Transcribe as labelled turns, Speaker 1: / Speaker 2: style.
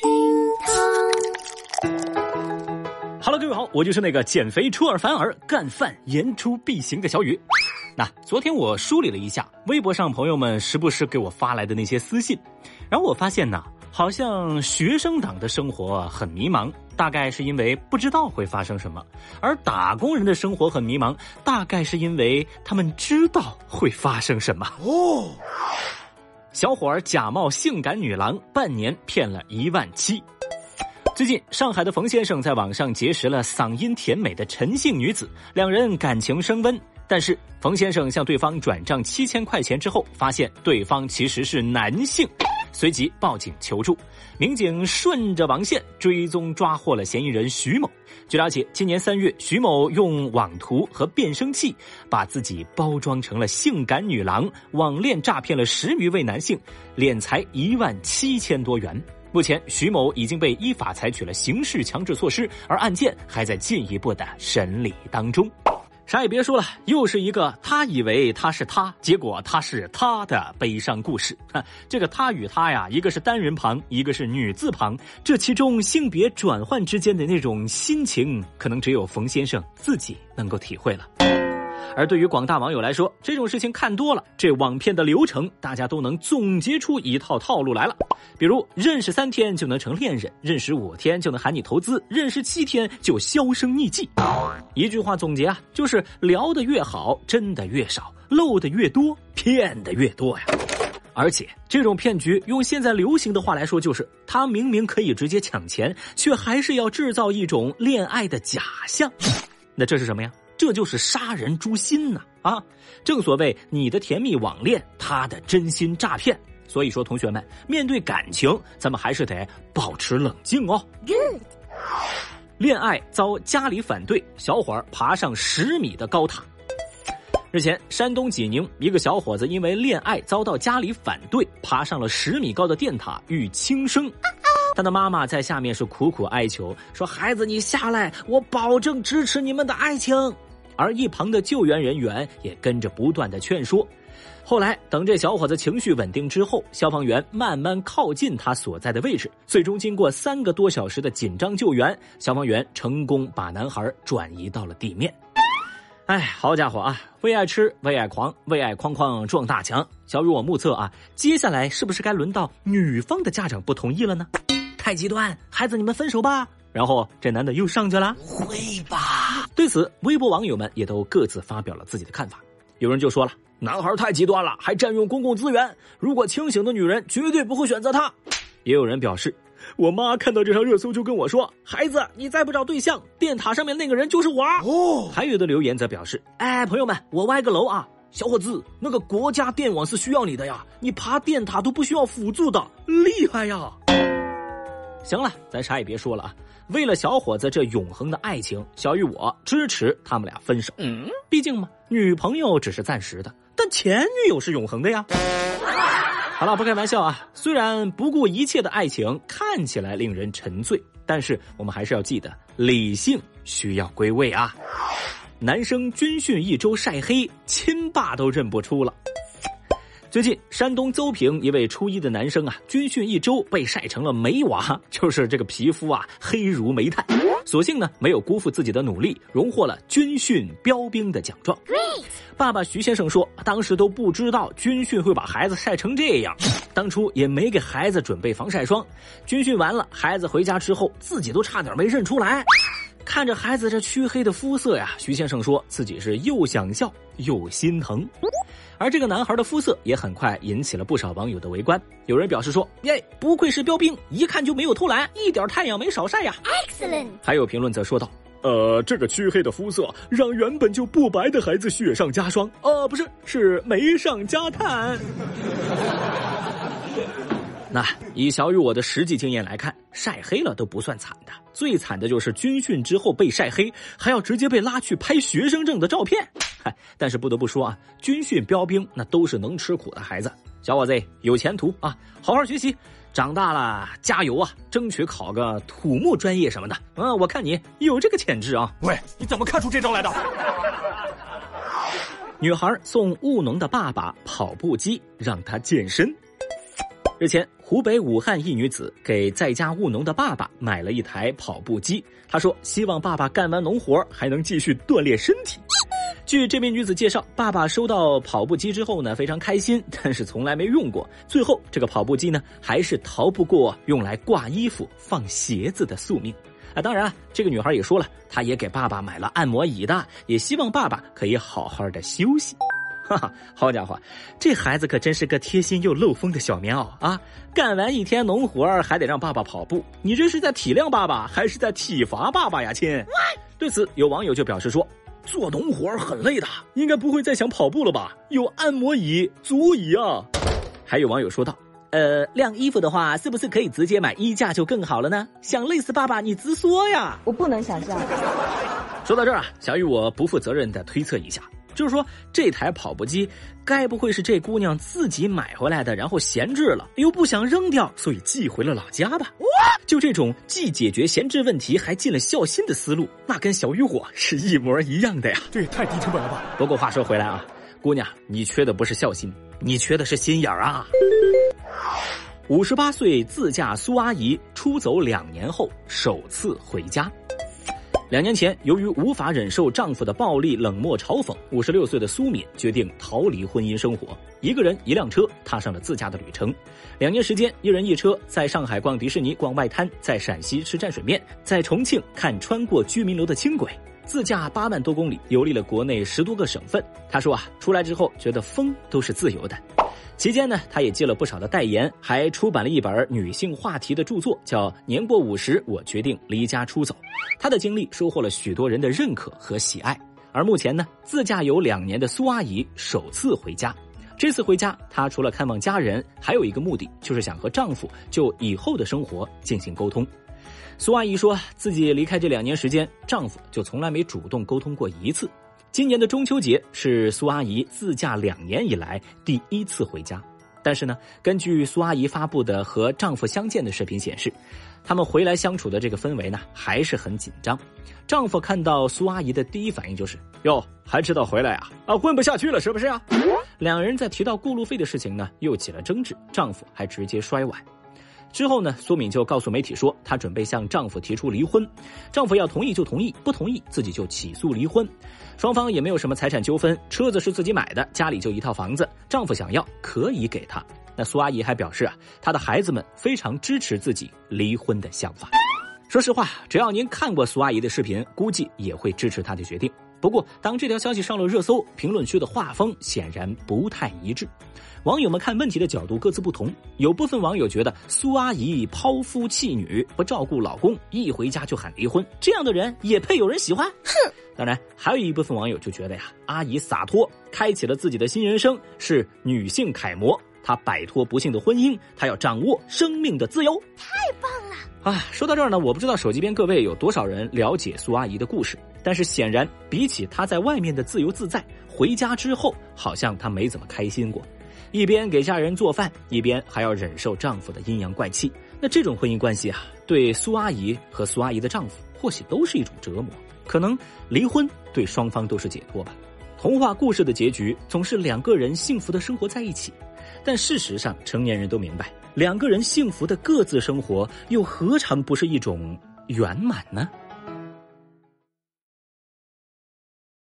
Speaker 1: 厅堂。
Speaker 2: h e 各位好，我就是那个减肥出尔反尔、干饭言出必行的小雨。那昨天我梳理了一下微博上朋友们时不时给我发来的那些私信，然后我发现呢，好像学生党的生活很迷茫，大概是因为不知道会发生什么；而打工人的生活很迷茫，大概是因为他们知道会发生什么。哦，小伙儿假冒性感女郎，半年骗了一万七。最近，上海的冯先生在网上结识了嗓音甜美的陈姓女子，两人感情升温。但是，冯先生向对方转账七千块钱之后，发现对方其实是男性，随即报警求助。民警顺着网线追踪，抓获了嫌疑人徐某。据了解，今年三月，徐某用网图和变声器把自己包装成了性感女郎，网恋诈骗了十余位男性，敛财一万七千多元。目前，徐某已经被依法采取了刑事强制措施，而案件还在进一步的审理当中。啥也别说了，又是一个他以为他是他，结果他是他的悲伤故事。这个他与他呀，一个是单人旁，一个是女字旁，这其中性别转换之间的那种心情，可能只有冯先生自己能够体会了。而对于广大网友来说，这种事情看多了，这网骗的流程大家都能总结出一套套路来了。比如认识三天就能成恋人，认识五天就能喊你投资，认识七天就销声匿迹。一句话总结啊，就是聊得越好，真的越少，漏的越多，骗的越多呀。而且这种骗局，用现在流行的话来说，就是他明明可以直接抢钱，却还是要制造一种恋爱的假象。那这是什么呀？这就是杀人诛心呐！啊，正所谓你的甜蜜网恋，他的真心诈骗。所以说，同学们，面对感情，咱们还是得保持冷静哦。Good。恋爱遭家里反对，小伙儿爬上十米的高塔。日前，山东济宁一个小伙子因为恋爱遭到家里反对，爬上了十米高的电塔欲轻生。他的妈妈在下面是苦苦哀求，说：“孩子，你下来，我保证支持你们的爱情。”而一旁的救援人员也跟着不断的劝说。后来，等这小伙子情绪稳定之后，消防员慢慢靠近他所在的位置。最终，经过三个多小时的紧张救援，消防员成功把男孩转移到了地面。哎，好家伙啊！为爱痴，为爱狂，为爱哐哐撞大墙。小雨，我目测啊，接下来是不是该轮到女方的家长不同意了呢？太极端，孩子，你们分手吧。然后这男的又上去了，
Speaker 3: 会吧？
Speaker 2: 对此，微博网友们也都各自发表了自己的看法。有人就说了，男孩太极端了，还占用公共资源。如果清醒的女人绝对不会选择他。也有人表示，我妈看到这条热搜就跟我说：“孩子，你再不找对象，电塔上面那个人就是我。”哦。还有的留言则表示：“哎，朋友们，我歪个楼啊，小伙子，那个国家电网是需要你的呀，你爬电塔都不需要辅助的，厉害呀。”行了，咱啥也别说了啊！为了小伙子这永恒的爱情，小雨我支持他们俩分手。嗯，毕竟嘛，女朋友只是暂时的，但前女友是永恒的呀。好了，不开玩笑啊！虽然不顾一切的爱情看起来令人沉醉，但是我们还是要记得，理性需要归位啊！男生军训一周晒黑，亲爸都认不出了。最近，山东邹平一位初一的男生啊，军训一周被晒成了煤娃，就是这个皮肤啊黑如煤炭。所幸呢，没有辜负自己的努力，荣获了军训标兵的奖状。爸爸徐先生说，当时都不知道军训会把孩子晒成这样，当初也没给孩子准备防晒霜。军训完了，孩子回家之后，自己都差点没认出来。看着孩子这黢黑的肤色呀，徐先生说自己是又想笑又心疼。而这个男孩的肤色也很快引起了不少网友的围观。有人表示说：“耶，不愧是标兵，一看就没有偷懒，一点太阳没少晒呀。”
Speaker 1: Excellent。
Speaker 2: 还有评论则说道：“呃，这个黢黑的肤色让原本就不白的孩子雪上加霜。呃，不是，是没上加炭。”那以小雨我的实际经验来看，晒黑了都不算惨的，最惨的就是军训之后被晒黑，还要直接被拉去拍学生证的照片。嗨，但是不得不说啊，军训标兵那都是能吃苦的孩子，小伙子有前途啊，好好学习，长大了加油啊，争取考个土木专业什么的。嗯，我看你有这个潜质啊。
Speaker 3: 喂，你怎么看出这招来的？
Speaker 2: 女孩送务农的爸爸跑步机让他健身。日前，湖北武汉一女子给在家务农的爸爸买了一台跑步机。她说：“希望爸爸干完农活还能继续锻炼身体。”据这名女子介绍，爸爸收到跑步机之后呢，非常开心，但是从来没用过。最后，这个跑步机呢，还是逃不过用来挂衣服、放鞋子的宿命。啊，当然啊，这个女孩也说了，她也给爸爸买了按摩椅的，也希望爸爸可以好好的休息。哈哈，好家伙，这孩子可真是个贴心又漏风的小棉袄啊！干完一天农活还得让爸爸跑步，你这是在体谅爸爸，还是在体罚爸爸呀，亲？对此，有网友就表示说：“做农活很累的，应该不会再想跑步了吧？有按摩椅足矣啊！”还有网友说道：“呃，晾衣服的话，是不是可以直接买衣架就更好了呢？想累死爸爸，你直说呀！
Speaker 1: 我不能想象。”
Speaker 2: 说到这儿啊，小雨我不负责任的推测一下。就是说，这台跑步机该不会是这姑娘自己买回来的，然后闲置了，又不想扔掉，所以寄回了老家吧？哇就这种既解决闲置问题，还尽了孝心的思路，那跟小雨果是一模一样的呀！
Speaker 3: 这也太低成本了吧！
Speaker 2: 不过话说回来啊，姑娘，你缺的不是孝心，你缺的是心眼儿啊！五十八岁自驾苏阿姨出走两年后首次回家。两年前，由于无法忍受丈夫的暴力冷漠嘲讽，五十六岁的苏敏决定逃离婚姻生活，一个人一辆车踏上了自驾的旅程。两年时间，一人一车，在上海逛迪士尼、逛外滩，在陕西吃蘸水面，在重庆看穿过居民楼的轻轨，自驾八万多公里，游历了国内十多个省份。他说啊，出来之后觉得风都是自由的。期间呢，他也接了不少的代言，还出版了一本女性话题的著作，叫《年过五十，我决定离家出走》。他的经历收获了许多人的认可和喜爱。而目前呢，自驾游两年的苏阿姨首次回家。这次回家，她除了看望家人，还有一个目的，就是想和丈夫就以后的生活进行沟通。苏阿姨说自己离开这两年时间，丈夫就从来没主动沟通过一次。今年的中秋节是苏阿姨自驾两年以来第一次回家，但是呢，根据苏阿姨发布的和丈夫相见的视频显示，他们回来相处的这个氛围呢还是很紧张。丈夫看到苏阿姨的第一反应就是：“哟，还知道回来啊？啊，混不下去了是不是啊？”两人在提到过路费的事情呢，又起了争执，丈夫还直接摔碗。之后呢，苏敏就告诉媒体说，她准备向丈夫提出离婚，丈夫要同意就同意，不同意自己就起诉离婚。双方也没有什么财产纠纷，车子是自己买的，家里就一套房子，丈夫想要可以给她。那苏阿姨还表示啊，她的孩子们非常支持自己离婚的想法。说实话，只要您看过苏阿姨的视频，估计也会支持她的决定。不过，当这条消息上了热搜，评论区的画风显然不太一致。网友们看问题的角度各自不同，有部分网友觉得苏阿姨抛夫弃女，不照顾老公，一回家就喊离婚，这样的人也配有人喜欢？哼！当然，还有一部分网友就觉得呀，阿姨洒脱，开启了自己的新人生，是女性楷模。她摆脱不幸的婚姻，她要掌握生命的自由。
Speaker 1: 太棒了！
Speaker 2: 啊，说到这儿呢，我不知道手机边各位有多少人了解苏阿姨的故事。但是显然，比起她在外面的自由自在，回家之后好像她没怎么开心过，一边给家人做饭，一边还要忍受丈夫的阴阳怪气。那这种婚姻关系啊，对苏阿姨和苏阿姨的丈夫或许都是一种折磨。可能离婚对双方都是解脱吧。童话故事的结局总是两个人幸福的生活在一起，但事实上，成年人都明白，两个人幸福的各自生活又何尝不是一种圆满呢？